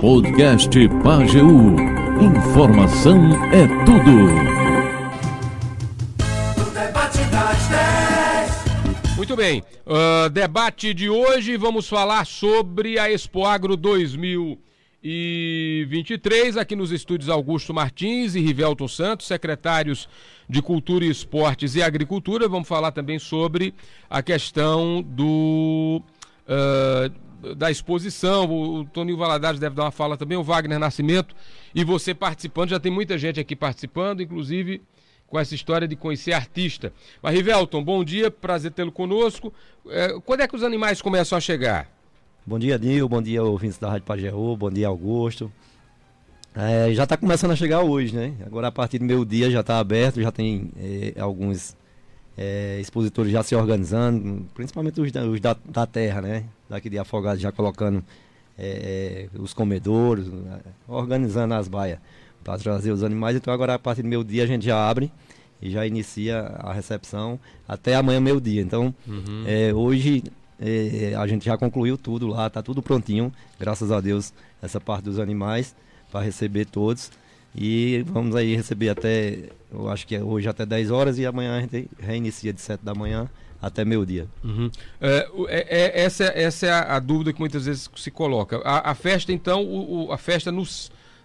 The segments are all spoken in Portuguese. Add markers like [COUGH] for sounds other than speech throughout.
Podcast Pageu. Informação é tudo. Muito bem. Uh, debate de hoje, vamos falar sobre a Expo Agro 2023, aqui nos estúdios Augusto Martins e Rivelton Santos, secretários de Cultura e Esportes e Agricultura. Vamos falar também sobre a questão do. Uh, da exposição, o, o Toninho Valadares deve dar uma fala também, o Wagner Nascimento, e você participando, já tem muita gente aqui participando, inclusive com essa história de conhecer artista. Mas, Rivelton, bom dia, prazer tê-lo conosco. É, quando é que os animais começam a chegar? Bom dia, Nil, bom dia, ouvintes da Rádio Pajeú, bom dia, Augusto. É, já está começando a chegar hoje, né? Agora, a partir do meio dia, já está aberto, já tem é, alguns é, expositores já se organizando, principalmente os, da, os da, da, terra, né? Daqui de Afogados já colocando é, é os comedores, né? organizando as baias para trazer os animais. Então agora a partir do meio dia a gente já abre e já inicia a recepção até amanhã meio dia. Então uhum. é, hoje é, a gente já concluiu tudo lá, está tudo prontinho, graças a Deus, essa parte dos animais para receber todos. E vamos aí receber até, eu acho que é hoje até 10 horas e amanhã a gente reinicia de 7 da manhã até meio-dia. Uhum. É, é, é, essa, essa é a, a, dúvida que muitas vezes se coloca. A, a festa, então, o, o, a festa no,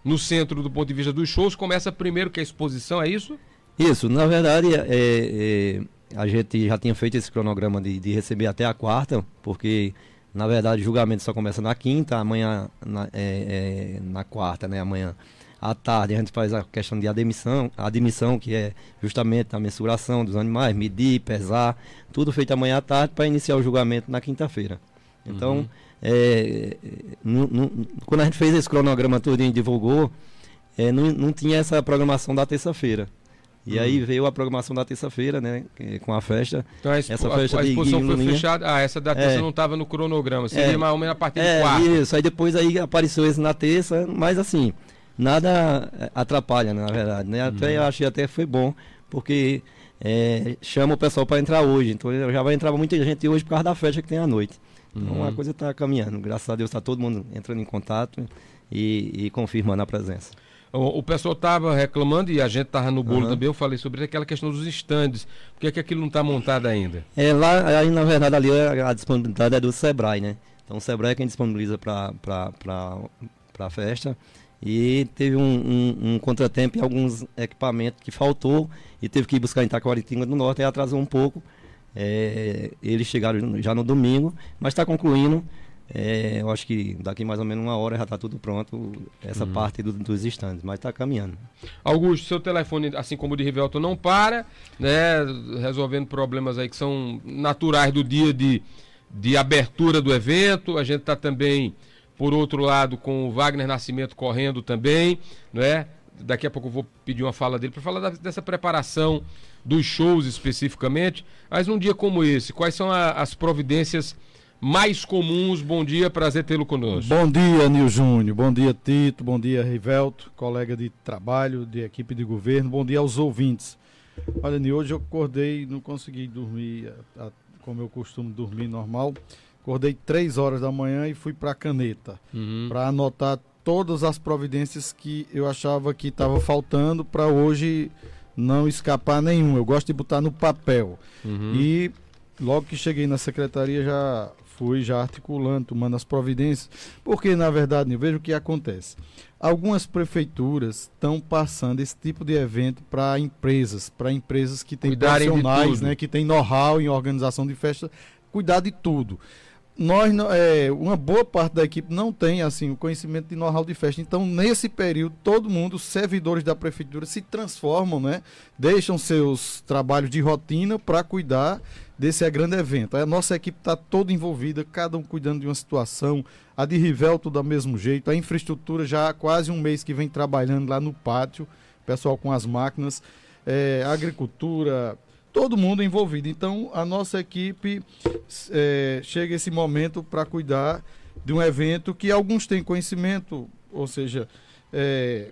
no centro do ponto de vista dos shows começa primeiro que a exposição, é isso? Isso, na verdade, é, é, a gente já tinha feito esse cronograma de, de receber até a quarta, porque na verdade o julgamento só começa na quinta, amanhã na, é na quarta, né? Amanhã à tarde a gente faz a questão de admissão, a admissão que é justamente a mensuração dos animais, medir, pesar, tudo feito amanhã à tarde para iniciar o julgamento na quinta-feira. Então, uhum. é, no, no, quando a gente fez esse cronograma todo e divulgou, é, não, não tinha essa programação da terça-feira. E uhum. aí veio a programação da terça-feira, né? Com a festa. Então a, expo essa festa a, a exposição foi fechada. Ah, essa da terça é, não estava no cronograma. Seria é, mais ou menos a partir é, do quarto. Isso, aí depois aí apareceu esse na terça, mas assim, nada eh, atrapalha, na verdade. Né? Até uhum. eu achei até foi bom, porque é, chama o pessoal para entrar hoje. Então já vai entrar muita gente hoje por causa da festa que tem à noite. Então uhum. a coisa está caminhando. Graças a Deus está todo mundo entrando em contato e, e confirmando a presença. O, o pessoal estava reclamando e a gente estava no bolo uhum. também. Eu falei sobre aquela questão dos estandes. Por que, é que aquilo não está montado ainda? É, lá, aí na verdade ali a disponibilidade é do Sebrae, né? Então o Sebrae é quem disponibiliza para a festa. E teve um, um, um, contratempo em alguns equipamentos que faltou e teve que ir buscar em Itacoaritinga do Norte e atrasou um pouco. É, eles chegaram já no domingo, mas está concluindo. É, eu acho que daqui mais ou menos uma hora já está tudo pronto, essa uhum. parte do, dos estandes, mas está caminhando. Augusto, seu telefone, assim como o de Rivelto, não para, né? Resolvendo problemas aí que são naturais do dia de, de abertura do evento. A gente está também por outro lado, com o Wagner Nascimento correndo também, não é? Daqui a pouco eu vou pedir uma fala dele para falar da, dessa preparação dos shows especificamente. Mas num dia como esse, quais são a, as providências mais comuns? Bom dia, prazer tê-lo conosco. Bom dia, Nil Júnior. Bom dia, Tito. Bom dia, Rivelto, colega de trabalho, de equipe de governo. Bom dia aos ouvintes. Olha, Nil, hoje eu acordei, não consegui dormir a, a, como eu costumo dormir normal. Acordei três horas da manhã e fui para a caneta uhum. para anotar todas as providências que eu achava que estava faltando para hoje não escapar nenhum. Eu gosto de botar no papel. Uhum. E logo que cheguei na secretaria já fui já articulando, tomando as providências, porque na verdade, veja o que acontece. Algumas prefeituras estão passando esse tipo de evento para empresas, para empresas que têm Cuidarem profissionais, né, que têm know-how em organização de festa, cuidar de tudo nós é, uma boa parte da equipe não tem assim o conhecimento de know-how de festa. Então, nesse período, todo mundo, os servidores da prefeitura, se transformam, né? Deixam seus trabalhos de rotina para cuidar desse grande evento. A nossa equipe está toda envolvida, cada um cuidando de uma situação. A de Rivelto da mesmo jeito. A infraestrutura já há quase um mês que vem trabalhando lá no pátio, pessoal com as máquinas. É, agricultura, todo mundo envolvido. Então, a nossa equipe é, chega esse momento para cuidar de um evento que alguns têm conhecimento, ou seja, é,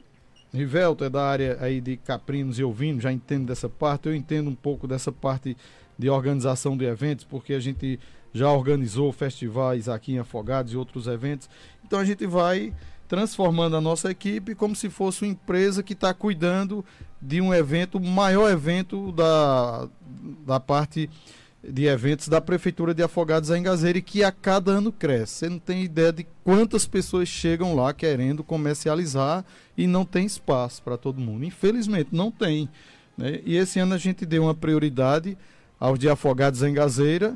Rivelto é da área aí de caprinos e ovinos, já entendo dessa parte, eu entendo um pouco dessa parte de organização de eventos, porque a gente já organizou festivais aqui em Afogados e outros eventos. Então a gente vai transformando a nossa equipe como se fosse uma empresa que está cuidando de um evento, maior evento da, da parte de eventos da Prefeitura de Afogados em Gazeira que a cada ano cresce. Você não tem ideia de quantas pessoas chegam lá querendo comercializar e não tem espaço para todo mundo. Infelizmente, não tem. Né? E esse ano a gente deu uma prioridade aos de Afogados em Gazeira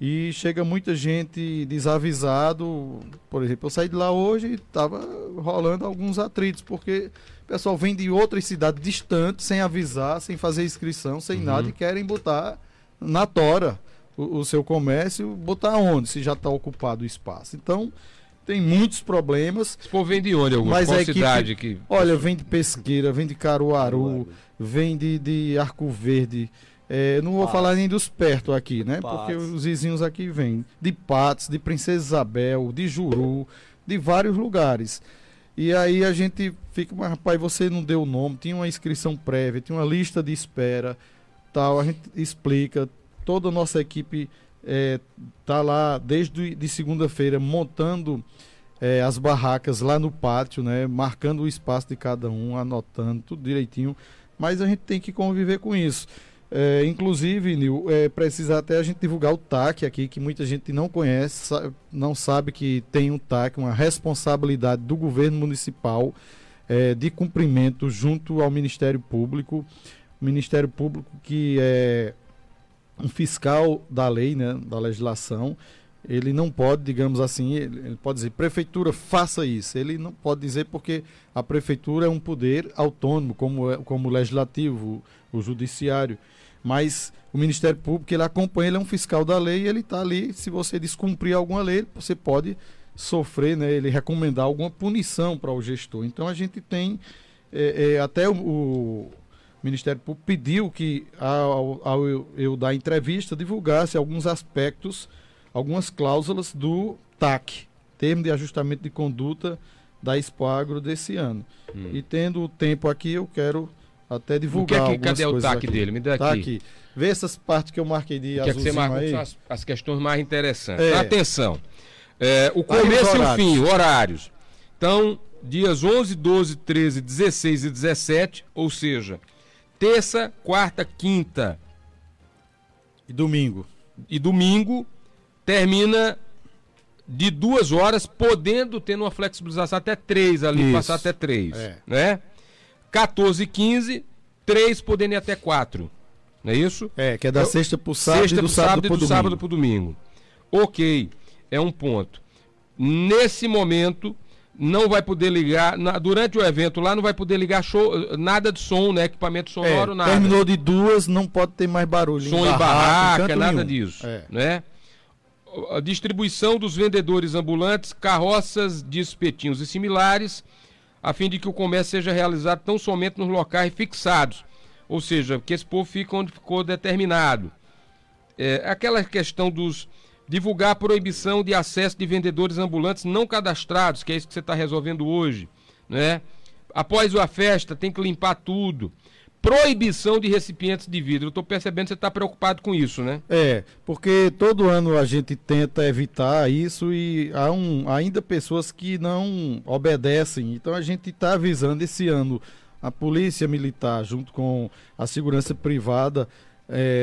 e chega muita gente desavisado. Por exemplo, eu saí de lá hoje e estava rolando alguns atritos, porque o pessoal vem de outras cidades distantes, sem avisar, sem fazer inscrição, sem uhum. nada, e querem botar na tora o, o seu comércio, botar onde? Se já está ocupado o espaço. Então, tem muitos problemas. Esse povo vem de onde? Alguma mas a cidade que... Olha, vem de Pesqueira, vem de Caruaru, vem de, de Arco Verde, é, não vou falar nem dos perto aqui, né? Porque os vizinhos aqui vêm de Patos, de Princesa Isabel, de Juru, de vários lugares. E aí a gente fica, mas rapaz, você não deu o nome, tinha uma inscrição prévia, tinha uma lista de espera, tal. A gente explica, toda a nossa equipe é, tá lá desde de segunda-feira montando é, as barracas lá no pátio, né? Marcando o espaço de cada um, anotando tudo direitinho. Mas a gente tem que conviver com isso. É, inclusive, Nil, é, precisa até a gente divulgar o TAC aqui, que muita gente não conhece, não sabe que tem um TAC, uma responsabilidade do governo municipal é, de cumprimento junto ao Ministério Público. O Ministério Público que é um fiscal da lei, né, da legislação, ele não pode, digamos assim, ele pode dizer, prefeitura, faça isso. Ele não pode dizer porque a prefeitura é um poder autônomo, como, é, como o legislativo, o judiciário. Mas o Ministério Público, ele acompanha, ele é um fiscal da lei e ele está ali. Se você descumprir alguma lei, você pode sofrer, né, ele recomendar alguma punição para o gestor. Então a gente tem, é, é, até o, o, Ministério Público pediu que, ao, ao eu, eu dar entrevista, divulgasse alguns aspectos, algumas cláusulas do TAC, Termo de Ajustamento de Conduta da Expoagro desse ano. Hum. E tendo o tempo aqui, eu quero até divulgar. O que é que, cadê o TAC dele? Me dá tá aqui. aqui. Vê essas partes que eu marquei de azul. Que, é que você marcou as, as, questões mais interessantes. É. Atenção. É, o começo e o fim, horários. Então, dias 11, 12, 13, 16 e 17, ou seja, terça, quarta, quinta. E domingo. E domingo termina de duas horas, podendo ter uma flexibilização até três ali, Isso. passar até três. É. Né? 14 e 15, 3 podendo ir até 4. Não é isso? É, que é da Eu, sexta para o sábado sexta e do sábado, para o sábado pro domingo. Ok, é um ponto. Nesse momento, não vai poder ligar, na, durante o evento lá, não vai poder ligar show, nada de som, né? Equipamento sonoro, é, nada. Terminou de duas, não pode ter mais barulho. Som em barraca, barraca nada nenhum. disso. É. Né? A distribuição dos vendedores ambulantes, carroças de espetinhos e similares a fim de que o comércio seja realizado tão somente nos locais fixados, ou seja, que esse povo fique onde ficou determinado. É, aquela questão dos divulgar a proibição de acesso de vendedores ambulantes não cadastrados, que é isso que você está resolvendo hoje, né? Após a festa, tem que limpar tudo proibição de recipientes de vidro. Estou percebendo que você está preocupado com isso, né? É, porque todo ano a gente tenta evitar isso e há um, ainda pessoas que não obedecem. Então a gente está avisando esse ano a polícia militar junto com a segurança privada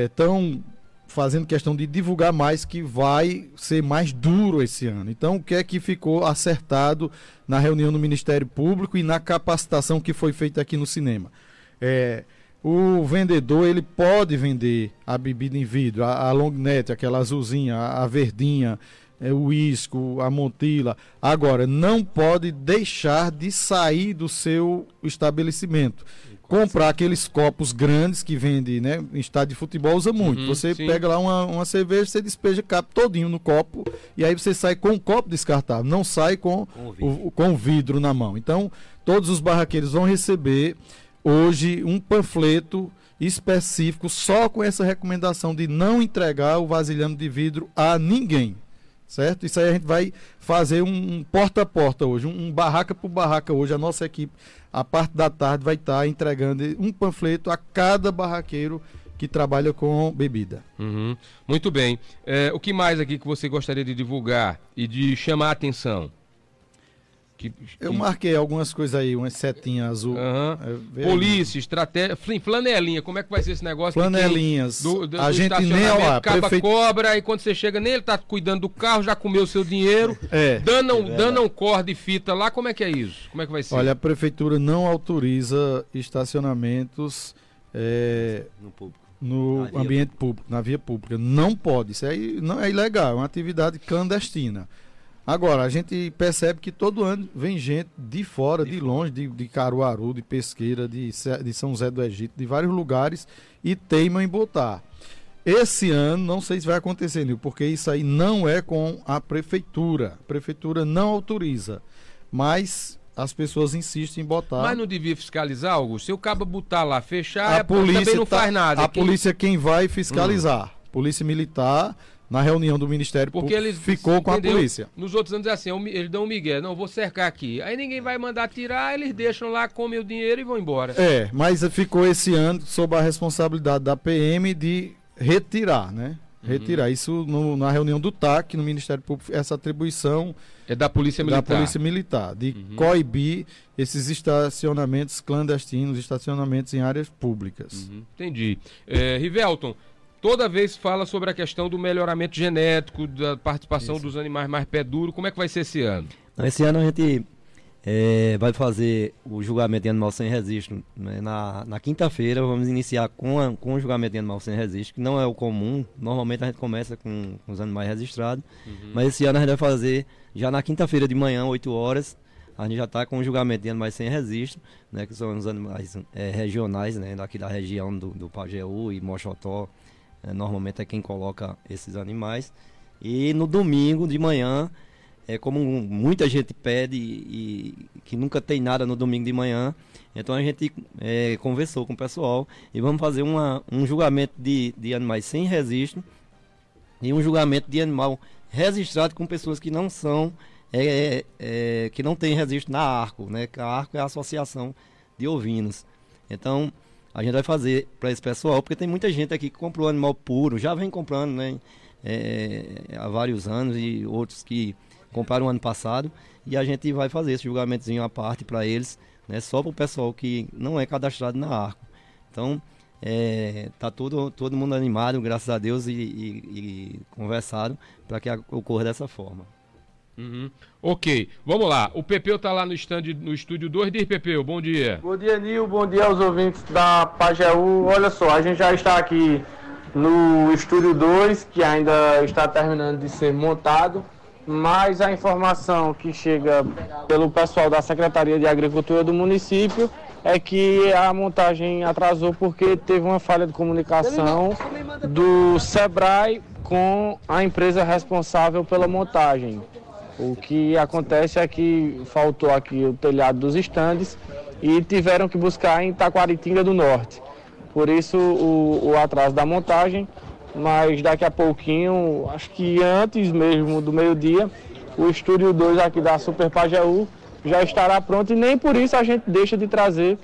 estão é, fazendo questão de divulgar mais que vai ser mais duro esse ano. Então, o que é que ficou acertado na reunião do Ministério Público e na capacitação que foi feita aqui no cinema? É, o vendedor ele pode vender a bebida em vidro, a, a long net, aquela azulzinha, a, a verdinha, é, o isco, a montila. Agora, não pode deixar de sair do seu estabelecimento. Comprar aqueles copos grandes que vende, né? Em estádio de futebol usa muito. Uhum, você sim. pega lá uma, uma cerveja, você despeja cap todinho no copo e aí você sai com o copo descartável, não sai com, com, o, vidro. O, com o vidro na mão. Então, todos os barraqueiros vão receber hoje um panfleto específico só com essa recomendação de não entregar o vasilhame de vidro a ninguém. Certo? Isso aí a gente vai fazer um, porta a porta hoje, um, barraca por barraca hoje. A nossa equipe, a parte da tarde, vai estar tá entregando um panfleto a cada barraqueiro que trabalha com bebida. Uhum. Muito bem. É, o que mais aqui que você gostaria de divulgar e de chamar a atenção? Que, eu que... marquei algumas coisas aí, umas setinhas azul. Uhum. É, Polícia, estratégia, flanelinha, como é que vai ser esse negócio? Flanelinhas. Do, do, a do gente nem ó, acaba prefe... cobra, e quando você chega nele, tá cuidando do carro, já comeu o seu dinheiro, é. dando, é dando um corda e fita lá, como é que é isso? Como é que vai ser? Olha, a prefeitura não autoriza estacionamentos é, no, público. no ambiente público, na via pública. Não pode, isso aí não é ilegal, é uma atividade clandestina. Agora, a gente percebe que todo ano vem gente de fora, de, de longe, de, de, Caruaru, de Pesqueira, de, de São José do Egito, de vários lugares e teimam em botar. Esse ano, não sei se vai acontecer, Nil, porque isso aí não é com a prefeitura. A prefeitura não autoriza. Mas as pessoas insistem em botar. Mas não devia fiscalizar, Augusto? Se o cabo botar lá, fechar, a é, polícia também não tá, faz nada. A quem... polícia é quem vai fiscalizar. Hum. Polícia Militar na reunião do Ministério Porque Público, eles ficou com entendeu? a polícia. Nos outros anos é assim, eles dão um migué, não, vou cercar aqui. Aí ninguém vai mandar tirar, eles deixam lá, comem o dinheiro e vão embora. É, mas ficou esse ano sob a responsabilidade da PM de retirar, né? Uhum. Retirar. Uhum. Isso no, na reunião do TAC, no Ministério Público, essa atribuição é da Polícia Militar. Da Polícia Militar, de uhum. coibir esses estacionamentos clandestinos, estacionamentos em áreas públicas. Uhum. Entendi. É, Rivelton, toda vez fala sobre a questão do melhoramento genético, da participação Isso. dos animais mais pé duro. Como é que vai ser esse ano? Esse ano a gente é, vai fazer o julgamento de animal sem registro né? na, na quinta-feira. Vamos iniciar com, a, com o julgamento de animal sem registro, que não é o comum. Normalmente a gente começa com, com os animais registrados. Uhum. Mas esse ano a gente vai fazer já na quinta-feira de manhã, 8 horas. A gente já está com o julgamento de animais sem registro, né, que são os animais é, regionais, né, daqui da região do, do Pajeú e Mochotó, é, normalmente é quem coloca esses animais. E no domingo de manhã, é como muita gente pede e, e que nunca tem nada no domingo de manhã, então a gente é, conversou com o pessoal e vamos fazer uma, um julgamento de, de animais sem registro e um julgamento de animal registrado com pessoas que não são é, é, que não tem registro na ARCO, né? A ARCO é a Associação de Ovinos. Então, a gente vai fazer para esse pessoal, porque tem muita gente aqui que comprou animal puro, já vem comprando, né? É, há vários anos e outros que compraram ano passado e a gente vai fazer esse julgamentozinho à parte para eles, né? Só para o pessoal que não é cadastrado na Arco. Então, é, tá todo, todo mundo animado, graças a Deus, e, e, e conversado para que ocorra dessa forma. Uhum. Ok, vamos lá. O Pepeu tá lá no, stand, no estúdio 2. Diz, Pepeu, bom dia. Bom dia, Nil. Bom dia aos ouvintes da Pajeú. Olha só, a gente já está aqui no estúdio 2, que ainda está terminando de ser montado. Mas a informação que chega pelo pessoal da Secretaria de Agricultura do município é que a montagem atrasou porque teve uma falha de comunicação do Sebrae com a empresa responsável pela montagem. O que acontece é que faltou aqui o telhado dos estandes e tiveram que buscar em Taquaritinga do Norte. Por isso o, o atraso da montagem, mas daqui a pouquinho, acho que antes mesmo do meio-dia, o estúdio 2 aqui da Super Pajeú já estará pronto e nem por isso a gente deixa de trazer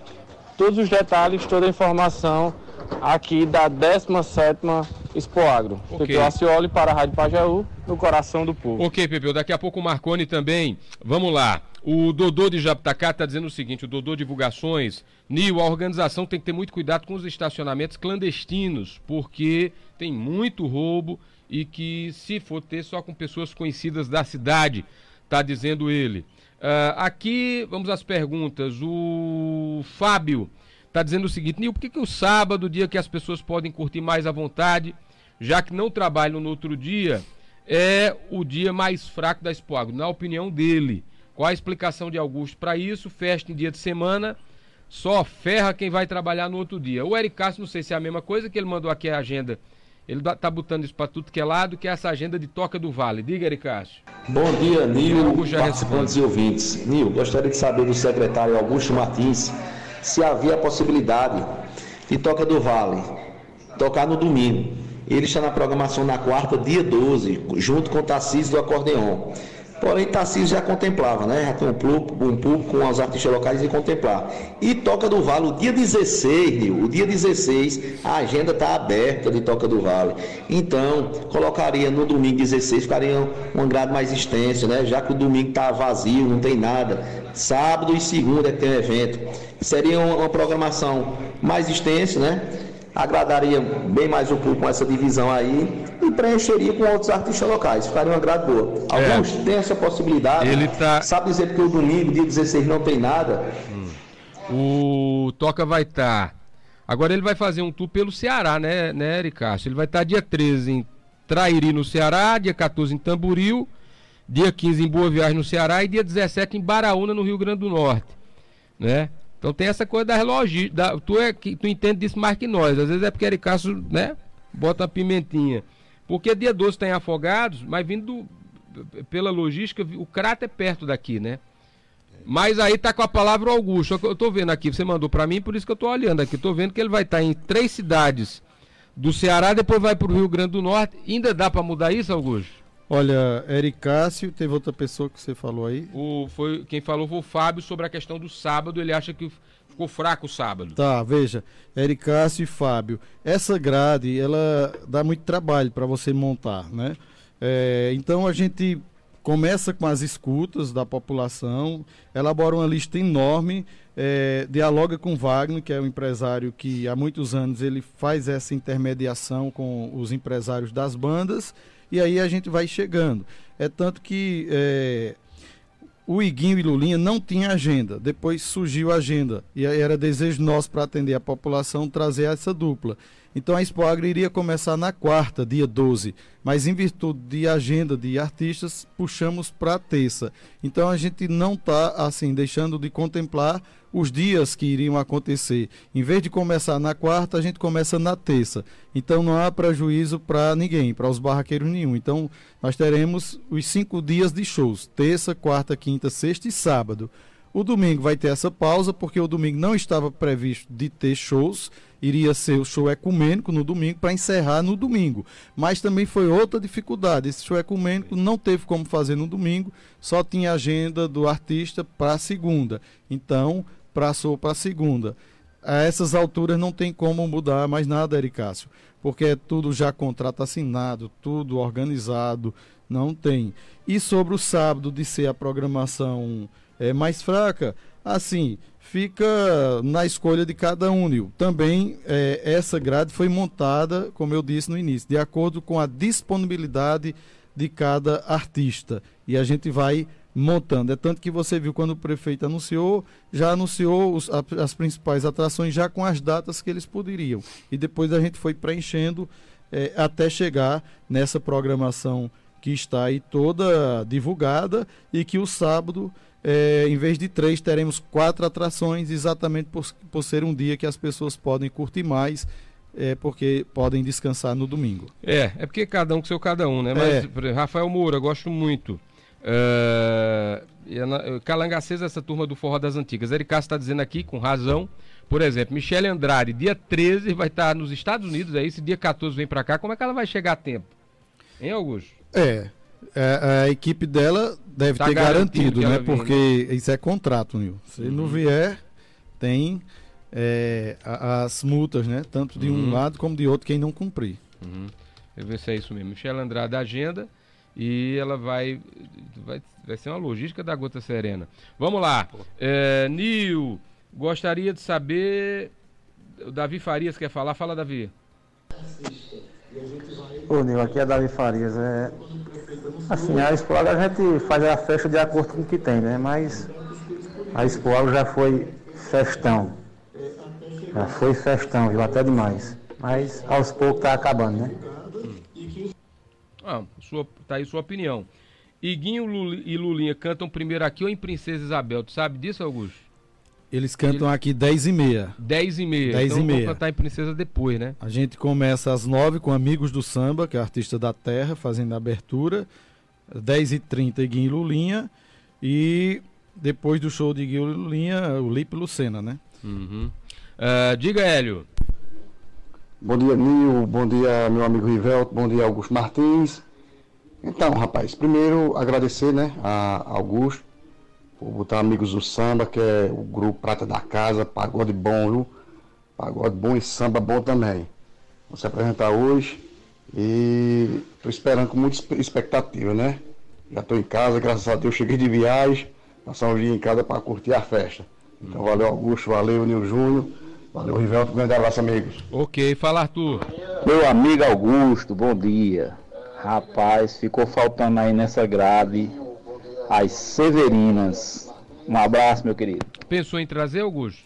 todos os detalhes, toda a informação aqui da 17ª Expo Agro. Okay. Pepeu Acioli para a Rádio Pajeú, no coração do povo. Ok, Pepeu, daqui a pouco o Marconi também. Vamos lá. O Dodô de Japitacá está dizendo o seguinte: o Dodô Divulgações, Nil, a organização tem que ter muito cuidado com os estacionamentos clandestinos, porque tem muito roubo e que se for ter só com pessoas conhecidas da cidade, está dizendo ele. Uh, aqui, vamos às perguntas. O Fábio está dizendo o seguinte, Nil, por que, que o sábado, dia que as pessoas podem curtir mais à vontade, já que não trabalham no outro dia, é o dia mais fraco da Expo Agro, na opinião dele. Qual a explicação de Augusto para isso? Festa em dia de semana, só ferra quem vai trabalhar no outro dia. O Eric Castro, não sei se é a mesma coisa, que ele mandou aqui a agenda. Ele tá botando isso para tudo que é lado, que é essa agenda de Toca do Vale. Diga, Eric Castro. Bom dia, Nil, participantes e ouvintes. Nil, gostaria de saber do secretário Augusto Martins se havia a possibilidade de Toca do Vale tocar no domingo. Ele está na programação na quarta, dia 12, junto com o Tarcísio do Acordeon. Porém, Tarcísio já contemplava, né? Já tem um público, um com os artistas locais de contemplar. E Toca do Vale, o dia 16, o dia 16, a agenda está aberta de Toca do Vale. Então, colocaria no domingo 16, ficaria um grado mais extenso, né? Já que o domingo está vazio, não tem nada. Sábado e segunda é que tem um evento. Seria uma programação mais extensa, né? Agradaria bem mais o público com essa divisão aí e preencheria com outros artistas locais. Ficaria uma grade boa. Alguns é. têm essa possibilidade. Ele tá... Sabe dizer porque o domingo, dia 16, não tem nada? Hum. O Toca vai estar. Tá... Agora ele vai fazer um tour pelo Ceará, né, né, Ericacho? Ele vai estar tá dia 13 em Trairi, no Ceará, dia 14 em Tamboril, dia 15 em Boa Viagem, no Ceará, e dia 17 em Baraúna, no Rio Grande do Norte. Né? Então tem essa coisa da relógio, tu, é, que, tu entende disso mais que nós. Às vezes é porque Ericaço, né? Bota uma pimentinha. Porque dia 12 tem afogados, mas vindo do, pela logística, o crato é perto daqui, né? Mas aí tá com a palavra o Augusto. Eu tô vendo aqui, você mandou para mim, por isso que eu tô olhando aqui. Tô vendo que ele vai estar tá em três cidades do Ceará, depois vai para o Rio Grande do Norte. Ainda dá para mudar isso, Augusto? Olha, Eric Cássio, teve outra pessoa que você falou aí? O, foi, quem falou foi o Fábio sobre a questão do sábado. Ele acha que ficou fraco o sábado. Tá, veja, Eric Cássio e Fábio. Essa grade, ela dá muito trabalho para você montar, né? É, então a gente começa com as escutas da população, elabora uma lista enorme, é, dialoga com Wagner, que é um empresário que há muitos anos ele faz essa intermediação com os empresários das bandas e aí a gente vai chegando. É tanto que é, o Iguinho e Lulinha não tinha agenda. Depois surgiu a agenda. E era desejo nosso para atender a população trazer essa dupla. Então a Expo iria começar na quarta, dia 12, mas em virtude de agenda de artistas, puxamos para terça. Então a gente não está assim deixando de contemplar os dias que iriam acontecer. Em vez de começar na quarta, a gente começa na terça. Então não há prejuízo para ninguém, para os barraqueiros nenhum. Então nós teremos os cinco dias de shows: terça, quarta, quinta, sexta e sábado. O domingo vai ter essa pausa, porque o domingo não estava previsto de ter shows iria ser o show ecumênico no domingo para encerrar no domingo. Mas também foi outra dificuldade. Esse show ecumênico não teve como fazer no domingo, só tinha agenda do artista para segunda. Então, passou para segunda. A essas alturas não tem como mudar mais nada, Ericácio, porque é tudo já contrato assinado, tudo organizado, não tem. E sobre o sábado de ser a programação é, mais fraca, assim, fica na escolha de cada um. Nil. Também é, essa grade foi montada, como eu disse no início, de acordo com a disponibilidade de cada artista. E a gente vai montando. É tanto que você viu quando o prefeito anunciou, já anunciou os, a, as principais atrações já com as datas que eles poderiam. E depois a gente foi preenchendo é, até chegar nessa programação que está aí toda divulgada e que o sábado é, em vez de três, teremos quatro atrações, exatamente por, por ser um dia que as pessoas podem curtir mais, é, porque podem descansar no domingo. É, é porque cada um com seu cada um, né? Mas, é. Rafael Moura, gosto muito. Uh, Calangacesa, essa turma do Forró das Antigas. Ericas está dizendo aqui, com razão, por exemplo, Michele Andrade, dia 13 vai estar nos Estados Unidos, aí, se dia 14 vem para cá, como é que ela vai chegar a tempo? Hein, Augusto? É, é, a equipe dela deve tá ter garantido, né? Porque isso é contrato, Nil. Se uhum. não vier, tem é, as multas, né? Tanto de uhum. um lado como de outro, quem não cumprir. Uhum. Eu ver se é isso mesmo. Michelle Andrade, agenda. E ela vai, vai. Vai ser uma logística da Gota Serena. Vamos lá. É, Nil, gostaria de saber. O Davi Farias quer falar? Fala, Davi. Ô, Nil, aqui é Davi Farias. É, Assim, a Expo a gente faz a festa de acordo com o que tem, né? Mas a Expo já foi festão. Já foi festão, viu? Até demais. Mas aos poucos tá acabando, né? Ah, sua, tá aí sua opinião. Iguinho e Lulinha cantam primeiro aqui ou em Princesa Isabel? Tu sabe disso, Augusto? Eles cantam Eles... aqui 10 e meia. 10 e meia. 10 então, e meia. cantar em Princesa depois, né? A gente começa às 9 com Amigos do Samba, que é artista da terra, fazendo a abertura. 10h30 Guinho Lulinha. E depois do show de Guinho Lulinha, o Lipe Lucena, né? Uhum. Uh, diga, Hélio. Bom dia, Nil. Bom dia, meu amigo Rivelto. Bom dia, Augusto Martins. Então, rapaz, primeiro agradecer, né, a Augusto, por botar Amigos do Samba, que é o grupo Prata da Casa, pagode bom, viu? Pagode bom e samba bom também. Vou se apresentar hoje e estou esperando com muita expectativa, né? Já estou em casa, graças a Deus, cheguei de viagem, passar um dia em casa para curtir a festa. Então valeu Augusto, valeu Nil Júnior, valeu Rivelto, grande abraço amigos. Ok, fala Arthur. Meu amigo Augusto, bom dia. Rapaz, ficou faltando aí nessa grade as Severinas. Um abraço, meu querido. Pensou em trazer, Augusto?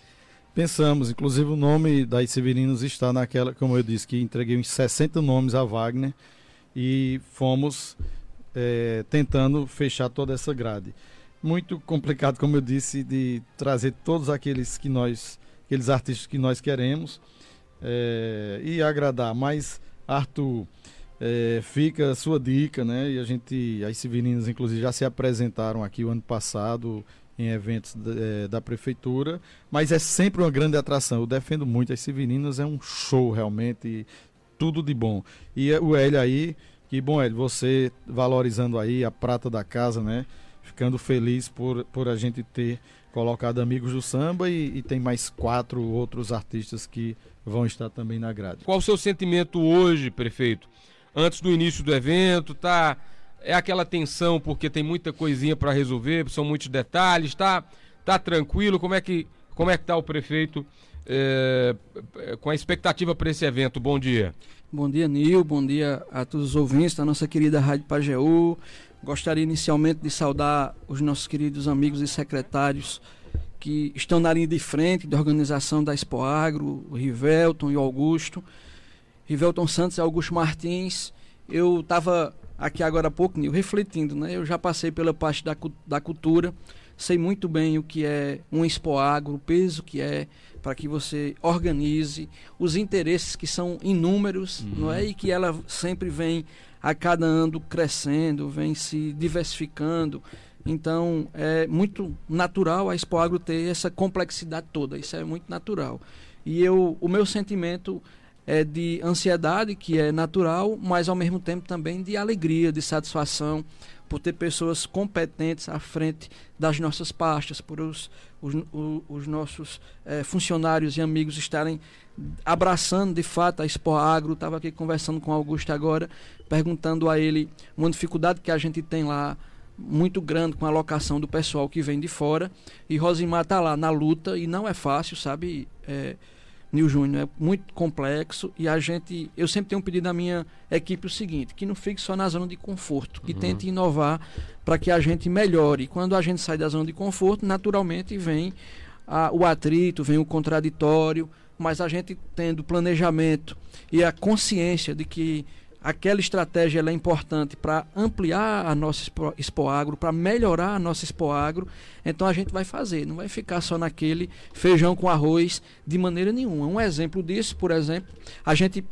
Pensamos, inclusive o nome das Severinas está naquela, como eu disse, que entreguei uns 60 nomes a Wagner e fomos é, tentando fechar toda essa grade. Muito complicado, como eu disse, de trazer todos aqueles que nós, aqueles artistas que nós queremos é, e agradar. Mas, Arthur, é, fica a sua dica, né? E a gente, as Severinas, inclusive, já se apresentaram aqui o ano passado em eventos da, é, da, prefeitura, mas é sempre uma grande atração. Eu defendo muito as Severinas, é um show realmente, tudo de bom. E o Hélio aí, que bom, Hélio, você valorizando aí a prata da casa, né? Ficando feliz por, por a gente ter colocado Amigos do Samba e, e tem mais quatro outros artistas que vão estar também na grade. Qual o seu sentimento hoje, prefeito? Antes do início do evento, tá? é aquela tensão porque tem muita coisinha para resolver, são muitos detalhes, tá, tá tranquilo? Como é que como é que tá o prefeito é, com a expectativa para esse evento? Bom dia. Bom dia, Nil. Bom dia a todos os ouvintes da nossa querida Rádio Pajeú. Gostaria inicialmente de saudar os nossos queridos amigos e secretários que estão na linha de frente da organização da Expo Agro, o Rivelton e o Augusto. Rivelton Santos e Augusto Martins. Eu estava aqui agora há pouco, Nil, refletindo, né? Eu já passei pela parte da, da cultura, sei muito bem o que é um Expo Agro, o peso que é para que você organize, os interesses que são inúmeros, uhum. não é? E que ela sempre vem a cada ano crescendo, vem se diversificando. Então, é muito natural a Expo Agro ter essa complexidade toda, isso é muito natural. E eu, o meu sentimento é, de ansiedade, que é natural, mas ao mesmo tempo também de alegria, de satisfação por ter pessoas competentes à frente das nossas pastas, por os, os, os nossos é, funcionários e amigos estarem abraçando de fato a Expo Agro. Estava aqui conversando com o Augusto agora, perguntando a ele uma dificuldade que a gente tem lá muito grande com a alocação do pessoal que vem de fora. E Rosimar está lá na luta e não é fácil, sabe? É, Nil Júnior, é muito complexo e a gente, eu sempre tenho pedido à minha equipe o seguinte, que não fique só na zona de conforto, que uhum. tente inovar para que a gente melhore. Quando a gente sai da zona de conforto, naturalmente vem a, o atrito, vem o contraditório, mas a gente tendo planejamento e a consciência de que aquela estratégia é importante para ampliar a nossa expo, expo Agro, para melhorar a nossa Expo Agro, então a gente vai fazer, não vai ficar só naquele feijão com arroz de maneira nenhuma. Um exemplo disso, por exemplo, a gente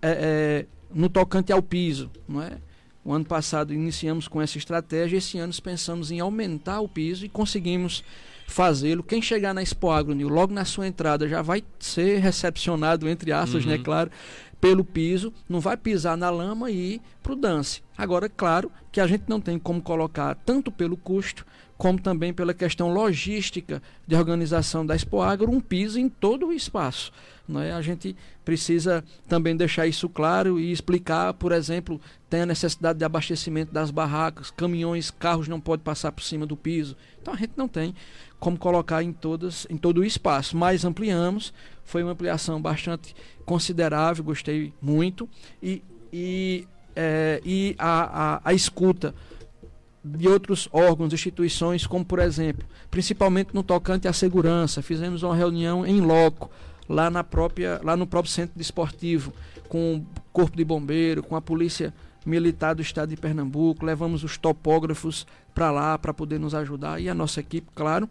é, é, no tocante ao piso, não é? O ano passado iniciamos com essa estratégia, esse ano pensamos em aumentar o piso e conseguimos fazê-lo. Quem chegar na Expo Agro, logo na sua entrada já vai ser recepcionado, entre aspas, né, uhum. né, claro, pelo piso, não vai pisar na lama e ir para o dance. Agora, claro que a gente não tem como colocar tanto pelo custo como também pela questão logística de organização da Expo Agro, um piso em todo o espaço. Não é? A gente precisa também deixar isso claro e explicar, por exemplo, tem a necessidade de abastecimento das barracas, caminhões, carros não podem passar por cima do piso. Então a gente não tem como colocar em, todas, em todo o espaço, mas ampliamos, foi uma ampliação bastante considerável, gostei muito, e, e, é, e a, a, a escuta de outros órgãos, instituições, como por exemplo, principalmente no tocante à segurança, fizemos uma reunião em loco, lá na própria, lá no próprio centro desportivo, com o corpo de bombeiro, com a polícia militar do estado de Pernambuco, levamos os topógrafos para lá para poder nos ajudar e a nossa equipe, claro.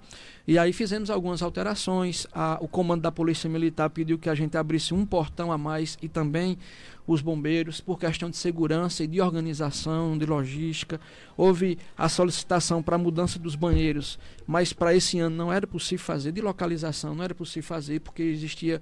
E aí fizemos algumas alterações. A, o comando da Polícia Militar pediu que a gente abrisse um portão a mais e também os bombeiros, por questão de segurança e de organização, de logística. Houve a solicitação para a mudança dos banheiros, mas para esse ano não era possível fazer, de localização não era possível fazer, porque existia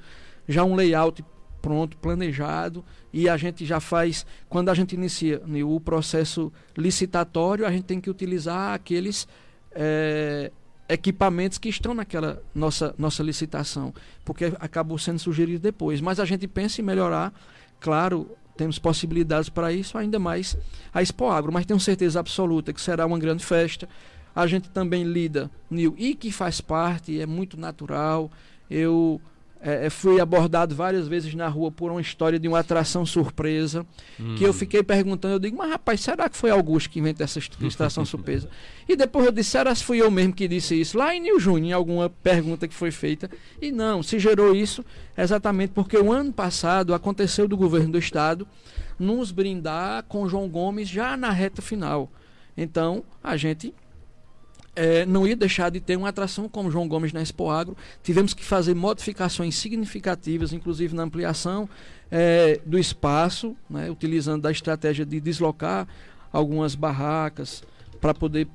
já um layout pronto, planejado, e a gente já faz, quando a gente inicia né, o processo licitatório, a gente tem que utilizar aqueles é, equipamentos que estão naquela nossa, nossa licitação, porque acabou sendo sugerido depois. Mas a gente pensa em melhorar, claro, temos possibilidades para isso, ainda mais a Expo Agro, mas tenho certeza absoluta que será uma grande festa. A gente também lida, Nil, e que faz parte, é muito natural. Eu é, é, fui abordado várias vezes na rua por uma história de uma atração surpresa. Hum. Que eu hum. fiquei perguntando, eu digo, mas rapaz, será que foi Augusto que inventou essa atração surpresa? E depois eu disse, será que fui eu mesmo que disse isso? Lá em Nil Júnior, em alguma pergunta que foi feita. E não, se gerou isso exatamente porque o ano passado aconteceu do governo do estado nos brindar com João Gomes já na reta final. Então, a gente é, não ia deixar de ter uma atração como João Gomes na Expo Agro. Tivemos que fazer modificações significativas, inclusive na ampliação é, do espaço, né, utilizando a estratégia de deslocar algumas barracas para poder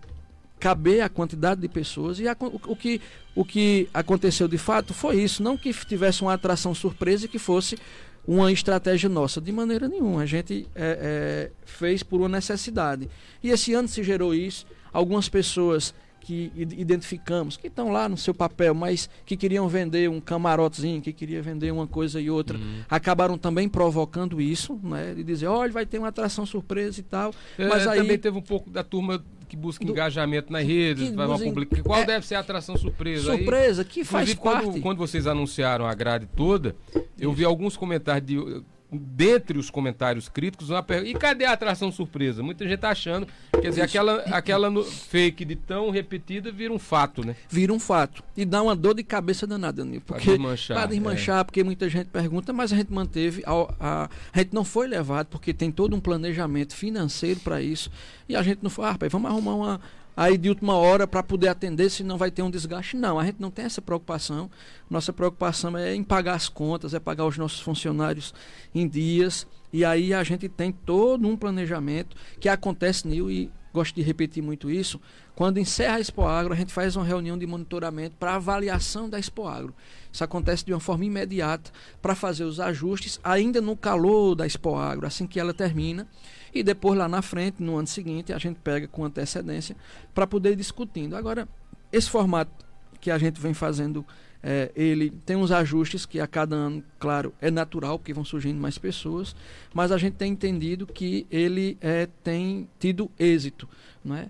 caber a quantidade de pessoas. E a, o, o, que, o que aconteceu de fato foi isso, não que tivesse uma atração surpresa e que fosse uma estratégia nossa, de maneira nenhuma. A gente é, é, fez por uma necessidade. E esse ano se gerou isso. Algumas pessoas que identificamos, que estão lá no seu papel, mas que queriam vender um camarotezinho, que queria vender uma coisa e outra, uhum. acabaram também provocando isso, né? De dizer, olha, vai ter uma atração surpresa e tal. É, mas aí também teve um pouco da turma que busca do, engajamento nas redes, vai uma public... qual é, deve ser a atração surpresa? Surpresa, aí, que faz parte. Quando, quando vocês anunciaram a grade toda, eu isso. vi alguns comentários de dentre os comentários críticos, uma pergunta, e cadê a atração surpresa? Muita gente tá achando, quer dizer, aquela, aquela fake de tão repetida vira um fato, né? Vira um fato. E dá uma dor de cabeça danada, Nil. Porque, para desmanchar. Para desmanchar, é. porque muita gente pergunta, mas a gente manteve, a, a, a, gente não foi levado, porque tem todo um planejamento financeiro para isso, e a gente não foi, ah, rapaz, vamos arrumar uma, aí de última hora para poder atender se não vai ter um desgaste. Não, a gente não tem essa preocupação. Nossa preocupação é em pagar as contas, é pagar os nossos funcionários em dias. E aí a gente tem todo um planejamento que acontece, Nil, e gosto de repetir muito isso. Quando encerra a Expo Agro, a gente faz uma reunião de monitoramento para avaliação da Expo Agro. Isso acontece de uma forma imediata para fazer os ajustes ainda no calor da Expo Agro, assim que ela termina. E depois lá na frente, no ano seguinte, a gente pega com antecedência para poder ir discutindo. Agora, esse formato que a gente vem fazendo, é, ele tem uns ajustes que a cada ano, claro, é natural, porque vão surgindo mais pessoas, mas a gente tem entendido que ele é, tem tido êxito. Não é?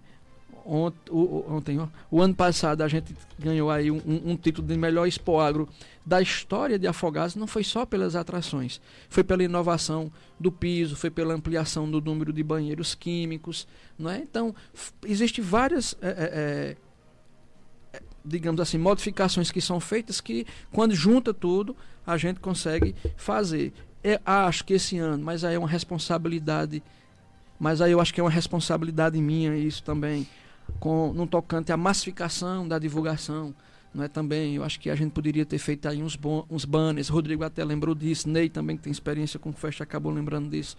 Ont, o, ontem, ó, o ano passado a gente ganhou aí um, um, título de melhor Expo Agro da história de Afogados, não foi só pelas atrações, foi pela inovação do piso, foi pela ampliação do número de banheiros químicos, não é? Então, existem várias, é, é, é, digamos assim, modificações que são feitas que, quando junta tudo, a gente consegue fazer. Eu acho que esse ano, mas aí é uma responsabilidade, mas aí eu acho que é uma responsabilidade minha isso também, com no tocante à massificação da divulgação. Não é também, eu acho que a gente poderia ter feito aí uns, bon, uns banners. Rodrigo até lembrou disso, Ney também tem experiência com festa, acabou lembrando disso.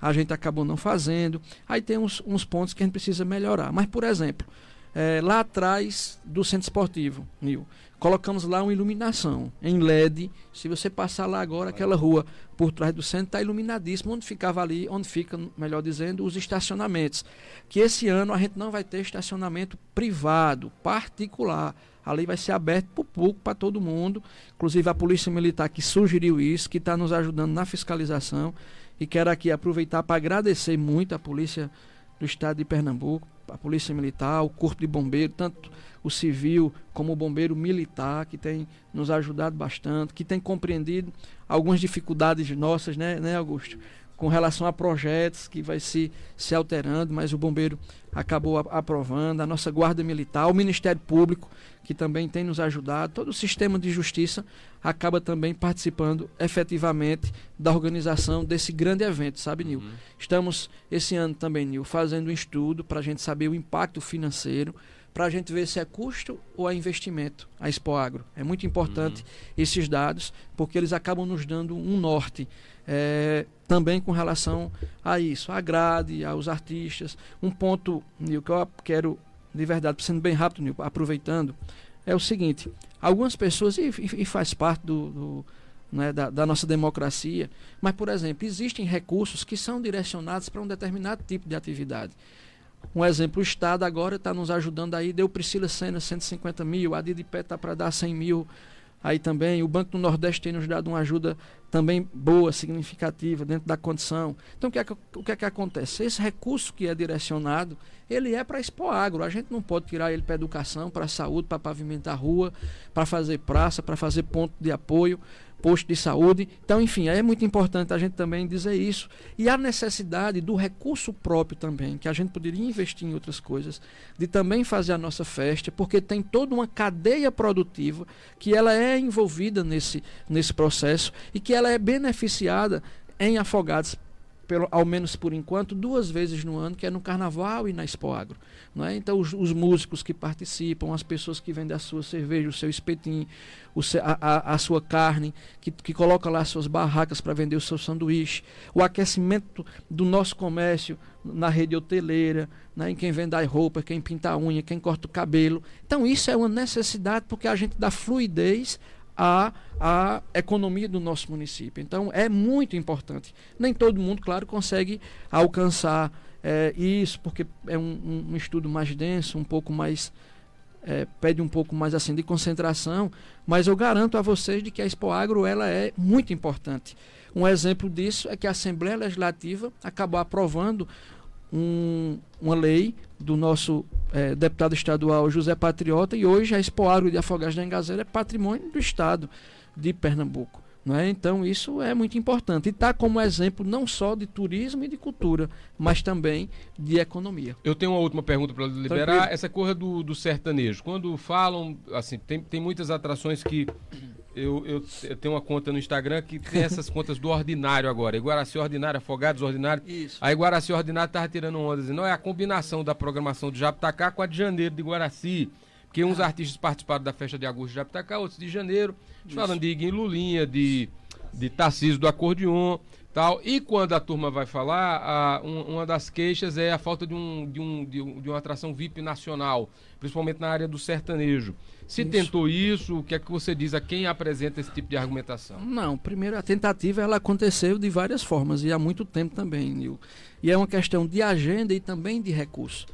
A gente acabou não fazendo. Aí tem uns, uns pontos que a gente precisa melhorar. Mas, por exemplo, é, lá atrás do centro esportivo, Nil, colocamos lá uma iluminação em LED. Se você passar lá agora, aquela rua por trás do centro está iluminadíssima, onde ficava ali, onde fica, melhor dizendo, os estacionamentos. Que esse ano a gente não vai ter estacionamento privado, particular. A lei vai ser aberta para o público, para todo mundo. Inclusive a Polícia Militar que sugeriu isso, que está nos ajudando na fiscalização. E quero aqui aproveitar para agradecer muito a Polícia do Estado de Pernambuco, a Polícia Militar, o Corpo de Bombeiro, tanto o civil como o bombeiro militar, que tem nos ajudado bastante, que tem compreendido algumas dificuldades nossas, né, né Augusto? Com relação a projetos que vai se, se alterando, mas o bombeiro acabou aprovando, a nossa Guarda Militar, o Ministério Público, que também tem nos ajudado, todo o sistema de justiça acaba também participando efetivamente da organização desse grande evento, sabe, Nil? Uhum. Estamos esse ano também, Nil, fazendo um estudo para a gente saber o impacto financeiro, para a gente ver se é custo ou é investimento a Expo Agro. É muito importante uhum. esses dados, porque eles acabam nos dando um norte. É, também com relação a isso, a grade, aos artistas. Um ponto, Nil, que eu quero de verdade, sendo bem rápido, Nil, aproveitando, é o seguinte: algumas pessoas, e, e faz parte do, do, né, da, da, nossa democracia. Mas, por exemplo, existem recursos que são direcionados para um determinado tipo de atividade. Um exemplo, o Estado agora está nos ajudando aí, deu Priscila Senna 150 mil, a Didipé está para dar 100 mil aí também. O Banco do Nordeste tem nos dado uma ajuda também boa, significativa, dentro da condição. Então, o que é que, o que, é que acontece? Esse recurso que é direcionado, ele é para expor agro. A gente não pode tirar ele para educação, para saúde, para pavimentar rua, para fazer praça, para fazer ponto de apoio posto de saúde. Então, enfim, é muito importante a gente também dizer isso. E a necessidade do recurso próprio também, que a gente poderia investir em outras coisas, de também fazer a nossa festa, porque tem toda uma cadeia produtiva que ela é envolvida nesse, nesse processo e que ela é beneficiada em Afogados pelo, ao menos por enquanto, duas vezes no ano, que é no Carnaval e na Expo Agro. Não é? Então, os, os músicos que participam, as pessoas que vendem a sua cerveja, o seu espetinho, o a, a, a, sua carne, que, que coloca lá suas barracas para vender o seu sanduíche, o aquecimento do nosso comércio na rede hoteleira, né? em quem vende as roupas, quem pinta a unha, quem corta o cabelo. Então, isso é uma necessidade porque a gente dá fluidez a economia do nosso município. Então é muito importante. Nem todo mundo, claro, consegue alcançar é, isso, porque é um, um, estudo mais denso, um pouco mais. É, pede um pouco mais assim de concentração, mas eu garanto a vocês de que a Expo Agro ela é muito importante. Um exemplo disso é que a Assembleia Legislativa acabou aprovando um, uma lei do nosso é, deputado estadual José Patriota e hoje a Expo Agro de Afogados da Engazeira é patrimônio do estado de Pernambuco. Não é? Então isso é muito importante e está como exemplo não só de turismo e de cultura, mas também de economia. Eu tenho uma última pergunta para liberar. Tranquilo. Essa coisa do, do sertanejo. Quando falam, assim, tem, tem muitas atrações que eu, eu, eu, tenho uma conta no Instagram que tem essas contas do ordinário agora. Iguaraci Ordinário, Afogados Ordinário. Isso. A Iguaraci Ordinário tava tirando onda, dizendo, não, é a combinação da programação do Japitacá com a de janeiro de Iguaraci. Porque uns ah. artistas participaram da festa de agosto de Japitacá, outros de janeiro. Isso. Falando de Iguim Lulinha, de, de Tarcísio do Acordeon tal. E quando a turma vai falar, a, um, uma das queixas é a falta de, um, de, um, de, um, de uma atração VIP nacional, principalmente na área do sertanejo. Se isso. tentou isso, o que é que você diz a quem apresenta esse tipo de argumentação? Não, primeiro a tentativa ela aconteceu de várias formas e há muito tempo também, Nil. E é uma questão de agenda e também de recurso.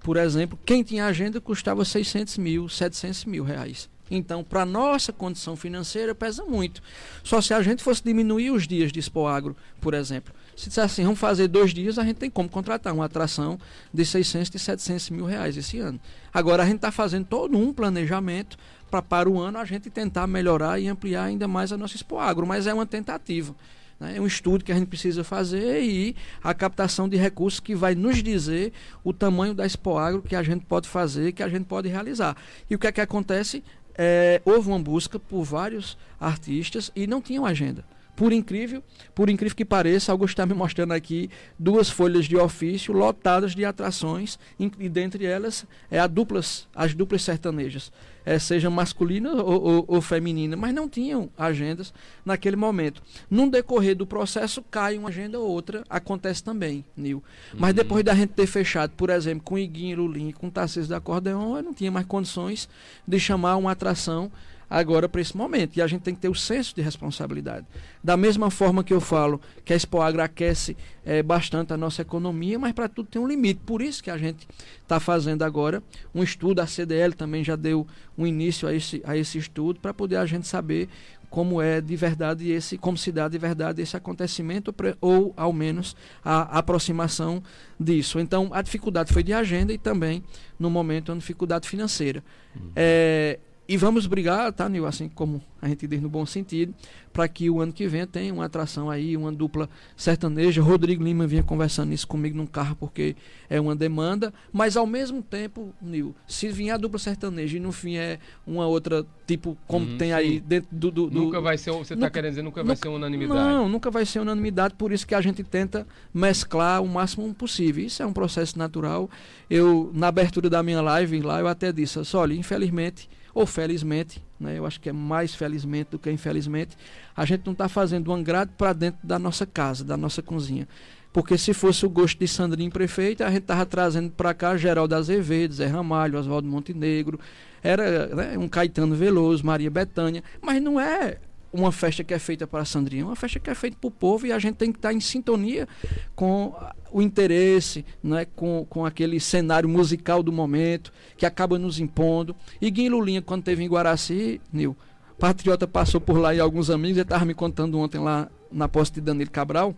Por exemplo, quem tinha agenda custava 600 mil, 700 mil reais. Então, para nossa condição financeira, pesa muito. Só se a gente fosse diminuir os dias de Expo Agro, por exemplo. Se disser assim, vamos fazer dois dias, a gente tem como contratar uma atração de 600 e 700 mil reais esse ano. Agora, a gente está fazendo todo um planejamento para para o ano a gente tentar melhorar e ampliar ainda mais a nossa Expo Agro, mas é uma tentativa. Né? É um estudo que a gente precisa fazer e a captação de recursos que vai nos dizer o tamanho da Expo Agro que a gente pode fazer, que a gente pode realizar. E o que é que acontece? É, houve uma busca por vários artistas e não tinham agenda. Por incrível, por incrível que pareça, Augusto está me mostrando aqui duas folhas de ofício lotadas de atrações, e dentre elas é a duplas, as duplas sertanejas, é, sejam masculinas ou, ou, ou femininas, mas não tinham agendas naquele momento. No decorrer do processo, cai uma agenda ou outra, acontece também, Nil. Mas uhum. depois da gente ter fechado, por exemplo, com Iguinho Lulim, com Tarcísio da Acordeon, eu não tinha mais condições de chamar uma atração agora para esse momento. E a gente tem que ter o senso de responsabilidade. Da mesma forma que eu falo que a Expo Agro aquece é, bastante a nossa economia, mas para tudo tem um limite. Por isso que a gente está fazendo agora um estudo, a CDL também já deu um início a esse, a esse estudo, para poder a gente saber como é de verdade esse, como se dá de verdade esse acontecimento, ou ao menos a aproximação disso. Então, a dificuldade foi de agenda e também, no momento, a dificuldade financeira. Uhum. É, e vamos brigar, tá, Nil? Assim como a gente diz no bom sentido, para que o ano que vem tenha uma atração aí, uma dupla sertaneja. Rodrigo Lima vinha conversando isso comigo num carro porque é uma demanda, mas ao mesmo tempo, Nil, se vier a dupla sertaneja e no fim é uma outra, tipo, como uhum, tem sim. aí dentro do, do, do. Nunca vai ser, você está querendo dizer, nunca, nunca vai ser unanimidade. Não, nunca vai ser unanimidade, por isso que a gente tenta mesclar o máximo possível. Isso é um processo natural. Eu, na abertura da minha live lá, eu até disse, olha, infelizmente ou felizmente, né, eu acho que é mais felizmente do que infelizmente, a gente não está fazendo um agrado para dentro da nossa casa, da nossa cozinha. Porque se fosse o gosto de Sandrinho prefeito, a gente estava trazendo para cá Geraldo Azevedo, Zé Ramalho, Oswaldo Montenegro, era né, um Caetano Veloso, Maria Bethânia, mas não é uma festa que é feita para Sandrinha, uma festa que é feita para o povo e a gente tem que estar em sintonia com o interesse, né, com, com aquele cenário musical do momento que acaba nos impondo. E Guim Lulinha, quando teve em Guaraci, Nil, Patriota passou por lá e alguns amigos, ele estava me contando ontem lá na posse de Danilo Cabral,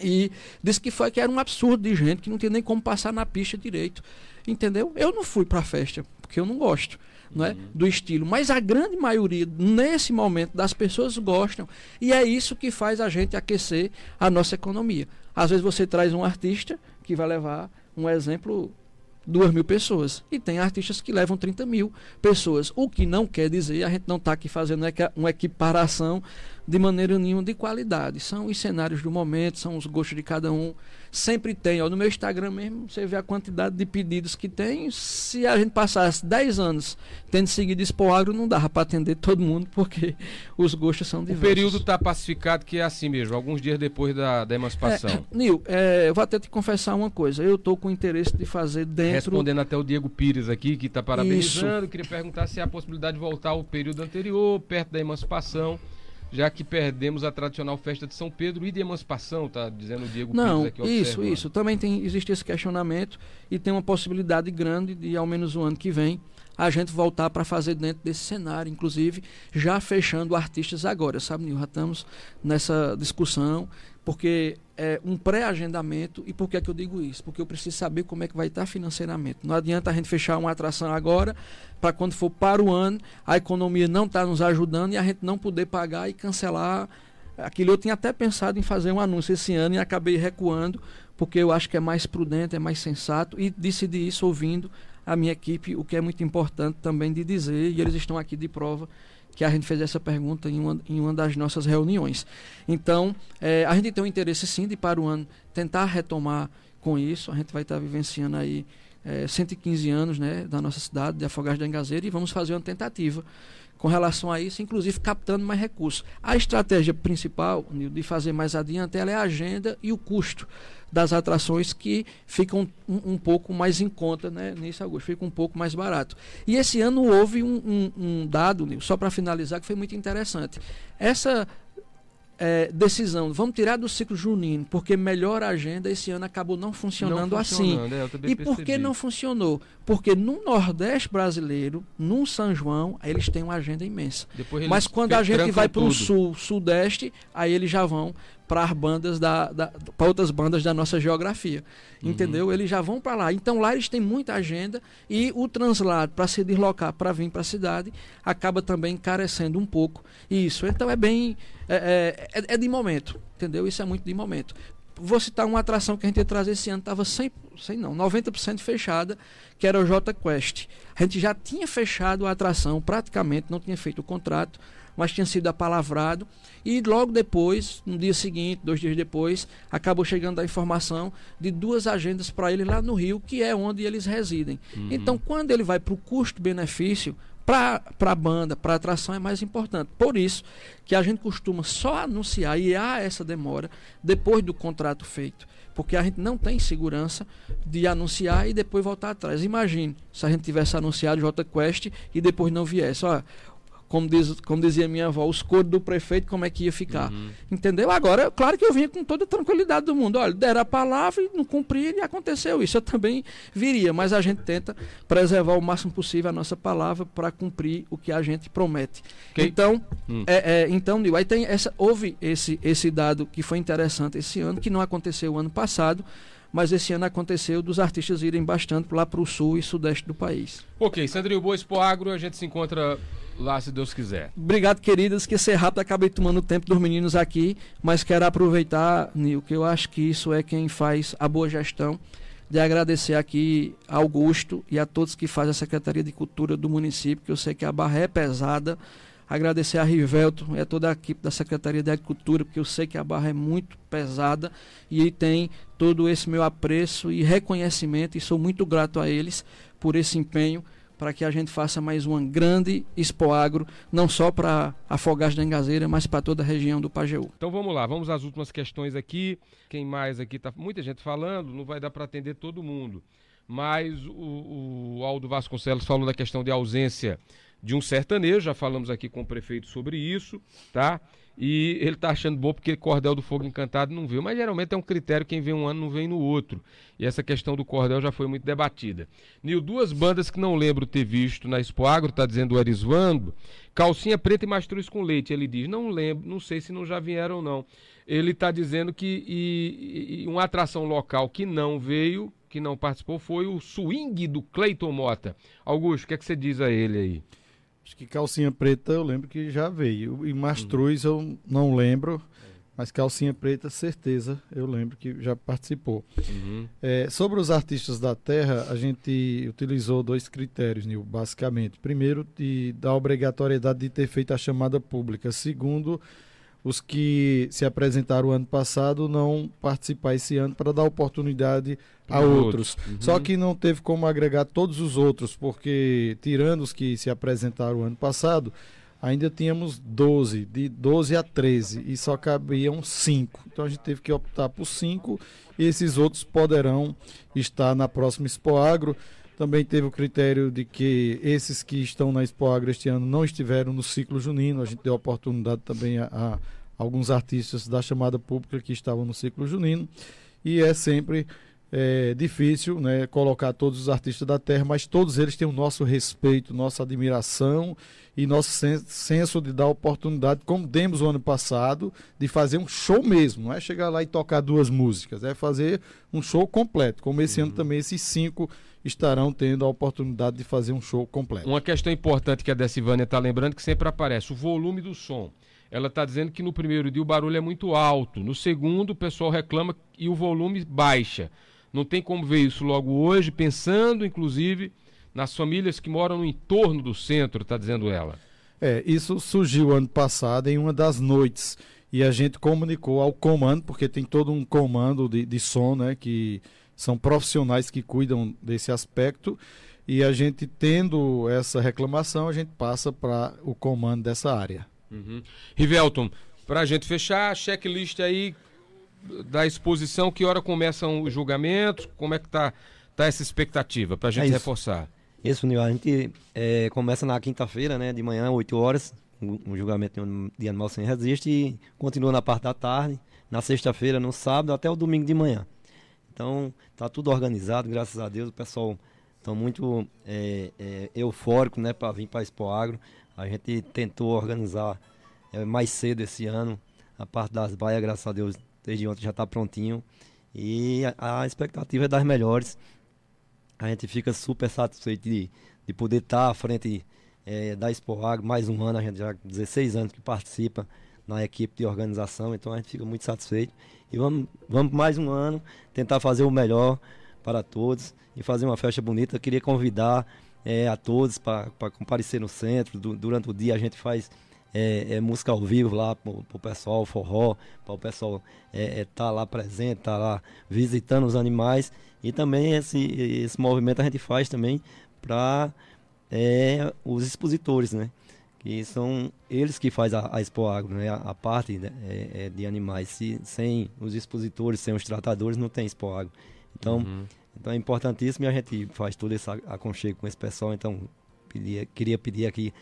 e disse que foi que era um absurdo de gente que não tinha nem como passar na pista direito. Entendeu? Eu não fui para a festa, porque eu não gosto não é, do estilo. Mas a grande maioria, nesse momento, das pessoas gostam. E é isso que faz a gente aquecer a nossa economia. Às vezes você traz um artista que vai levar um exemplo duas mil pessoas. E tem artistas que levam 30 mil pessoas. O que não quer dizer, a gente não está aqui fazendo uma equiparação de maneira nenhuma de qualidade. São os cenários do momento, são os gostos de cada um. Sempre tem, ó, no meu Instagram mesmo, você vê a quantidade de pedidos que tem. Se a gente passasse 10 anos tendo seguido Expo Agro, não dava para atender todo mundo, porque [LAUGHS] os gostos são diversos. O período está pacificado que é assim mesmo, alguns dias depois da, da emancipação. É, Nil, é, eu vou até te confessar uma coisa. Eu estou com interesse de fazer dentro. Respondendo até o Diego Pires aqui, que está parabenizando, Isso. queria perguntar se há a possibilidade de voltar ao período anterior, perto da emancipação já que perdemos a tradicional festa de São Pedro e de emancipação, tá dizendo o Diego Não, aqui, isso, isso. Também tem, existe esse questionamento e tem uma possibilidade grande de, ao menos o ano que vem, a gente voltar para fazer dentro desse cenário, inclusive já fechando artistas agora, sabe, Nil? Já estamos nessa discussão, porque é um pré-agendamento. E por que, é que eu digo isso? Porque eu preciso saber como é que vai estar financeiramente. Não adianta a gente fechar uma atração agora, para quando for para o ano, a economia não está nos ajudando e a gente não poder pagar e cancelar. Aquilo eu tinha até pensado em fazer um anúncio esse ano e acabei recuando, porque eu acho que é mais prudente, é mais sensato, e decidi isso ouvindo a minha equipe, o que é muito importante também de dizer, e eles estão aqui de prova que a gente fez essa pergunta em uma, em uma das nossas reuniões. Então, é, a gente tem um interesse sim de para o ano tentar retomar com isso. A gente vai estar vivenciando aí é, 115 anos né, da nossa cidade, de Afogados da Engazeira, e vamos fazer uma tentativa com relação a isso, inclusive captando mais recursos. A estratégia principal de fazer mais adiante ela é a agenda e o custo das atrações que ficam um, um pouco mais em conta né, nesse agosto, fica um pouco mais barato. E esse ano houve um, um, um dado, só para finalizar, que foi muito interessante. Essa é, decisão, vamos tirar do ciclo junino, porque melhor agenda esse ano acabou não funcionando, não assim. É, e por que não funcionou? Porque no Nordeste brasileiro, no São João, eles têm uma agenda imensa. Mas quando a gente vai para o Sul, Sudeste, aí eles já vão para as bandas da, da para outras bandas da nossa geografia. Uhum. Entendeu? Eles já vão para lá. Então lá eles têm muita agenda e o translado para se deslocar para vir para a cidade acaba também encarecendo um pouco isso. Então é bem é, é, é, de momento, entendeu? Isso é muito de momento. Vou citar uma atração que a gente ia trazer esse ano, estava 100, 100 não, 90% fechada, que era o J Quest. A gente já tinha fechado a atração, praticamente, não tinha feito o contrato, mas tinha sido apalavrado. E logo depois, no dia seguinte, dois dias depois, acabou chegando a informação de duas agendas para ele lá no Rio, que é onde eles residem. Uhum. Então, quando ele vai para o custo-benefício, para a banda, para a atração é mais importante. Por isso que a gente costuma só anunciar e há essa demora depois do contrato feito. Porque a gente não tem segurança de anunciar e depois voltar atrás. Imagine se a gente tivesse anunciado J Quest e depois não viesse. Olha, como, diz, como dizia minha avó, os coros do prefeito, como é que ia ficar. Uhum. Entendeu? Agora, claro que eu vinha com toda a tranquilidade do mundo. Olha, deram a palavra e não cumpriram e aconteceu isso. Eu também viria, mas a gente tenta preservar o máximo possível a nossa palavra para cumprir o que a gente promete. Okay. Então, hum. é, é, então, aí tem essa, houve esse, esse dado que foi interessante esse ano, que não aconteceu o ano passado mas esse ano aconteceu dos artistas irem bastante lá para o sul e sudeste do país. Ok, Sandrinho Boa Expo Agro, a gente se encontra lá, se Deus quiser. Obrigado, queridas, que ser rápido acabei tomando o tempo dos meninos aqui, mas quero aproveitar, Nil, que eu acho que isso é quem faz a boa gestão, de agradecer aqui a Augusto e a todos que fazem a Secretaria de Cultura do município, que eu sei que a barra é pesada. Agradecer a Rivelto e a toda a equipe da Secretaria de Agricultura, porque eu sei que a barra é muito pesada e tem todo esse meu apreço e reconhecimento, e sou muito grato a eles por esse empenho para que a gente faça mais uma grande Expo Agro, não só para Afogados da Engazeira, mas para toda a região do Pajeú. Então vamos lá, vamos às últimas questões aqui. Quem mais aqui tá muita gente falando, não vai dar para atender todo mundo. Mas o, o Aldo Vasconcelos falou da questão de ausência de um sertanejo, já falamos aqui com o prefeito sobre isso, tá? E ele tá achando bom porque Cordel do Fogo Encantado não viu, mas geralmente é um critério, quem vê um ano não vem no outro. E essa questão do Cordel já foi muito debatida. Nil, duas bandas que não lembro ter visto na Expo Agro, tá dizendo o Arisvando, Calcinha Preta e Mastruz com Leite. Ele diz, não lembro, não sei se não já vieram ou não. Ele está dizendo que e, e uma atração local que não veio, que não participou, foi o swing do Cleiton Mota. Augusto, o que, é que você diz a ele aí? Acho que calcinha preta eu lembro que já veio. E mastruz eu não lembro. Mas calcinha preta, certeza, eu lembro que já participou. Uhum. É, sobre os artistas da terra, a gente utilizou dois critérios, Nil, basicamente. Primeiro, de, da obrigatoriedade de ter feito a chamada pública. Segundo, os que se apresentaram ano passado não participar esse ano para dar oportunidade a Os outros. Uhum. Só que não teve como agregar todos os outros, porque tirando os que se apresentaram ano passado, ainda tínhamos 12, de 12 a 13, e só cabiam 5. Então a gente teve que optar por 5 e esses outros poderão estar na próxima Expo Agro. Também teve o critério de que esses que estão na Expo Agro este ano não estiveram no ciclo junino. A gente deu oportunidade também a, a alguns artistas da chamada pública que estavam no ciclo junino. E é sempre é, difícil né, colocar todos os artistas da terra, mas todos eles têm o nosso respeito, nossa admiração e nosso sen- senso de dar oportunidade, como demos o ano passado, de fazer um show mesmo. Não é chegar lá e tocar duas músicas, é fazer um show completo. Como esse ano também, esses cinco estarão tendo a oportunidade de fazer um show completo. Uma questão importante que a Decivânia está lembrando que sempre aparece, o volume do som. Ela está dizendo que no primeiro dia o barulho é muito alto, no segundo o pessoal reclama e o volume baixa. Não tem como ver isso logo hoje, pensando inclusive nas famílias que moram no entorno do centro, está dizendo ela. É, isso surgiu ano passado em uma das noites e a gente comunicou ao comando, porque tem todo um comando de, de som, né, que são profissionais que cuidam desse aspecto e a gente tendo essa reclamação, a gente passa para o comando dessa área. Uhum. Rivelton, para a gente fechar, checklist aí da exposição, que hora começam os julgamentos, como é que tá, tá essa expectativa, para a gente isso. reforçar. Isso, Nil, a gente é, começa na quinta-feira, né, de manhã, 8 horas, um, julgamento de Animal Sem Resiste e continua na parte da tarde, na sexta-feira, no sábado, até o domingo de manhã. Então, tá tudo organizado, graças a Deus, o pessoal está muito é, é, eufórico, né, para vir para Expo Agro. A gente tentou organizar é, mais cedo esse ano, a parte das baias, graças a Deus, desde ontem já está prontinho. E a, a expectativa é das melhores a gente fica super satisfeito de, de poder estar à frente eh, da Expo Agro, mais um ano, a gente já 16 anos que participa na equipe de organização, então a gente fica muito satisfeito. E vamos, vamos mais um ano tentar fazer o melhor para todos e fazer uma festa bonita. Eu queria convidar eh, a todos para comparecer no centro. Du- durante o dia a gente faz eh, eh, música ao vivo lá para o pessoal, forró, para o pessoal estar lá presente, estar lá visitando os animais. E também esse, esse movimento a gente faz também para os expositores, né? Que são eles que fazem a, a Expo Agro, né? A, a parte né, é, é, de animais. Se, sem os expositores, sem os tratadores, não tem Expo Agro. Então, Uhum. então é importantíssimo e a gente faz todo esse aconchego com esse pessoal. Então, pedia, queria pedir aqui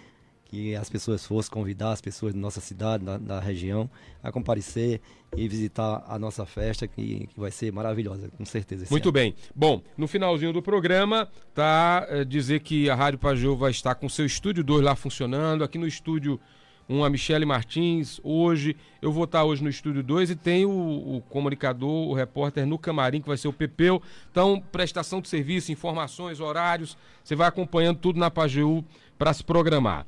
que as pessoas fossem convidar as pessoas da nossa cidade, da, da região, a comparecer e visitar a nossa festa, que, que vai ser maravilhosa, com certeza. Muito ano. bem. Bom, no finalzinho do programa, tá eh, dizer que a Rádio Pajô vai estar com seu estúdio 2 lá funcionando. Aqui no estúdio 1, a Michele Martins. Hoje, eu vou estar hoje no estúdio 2 e tem o, o comunicador, o repórter no camarim, que vai ser o Pepeu. Então, prestação de serviço, informações, horários, você vai acompanhando tudo na Pajô para se programar.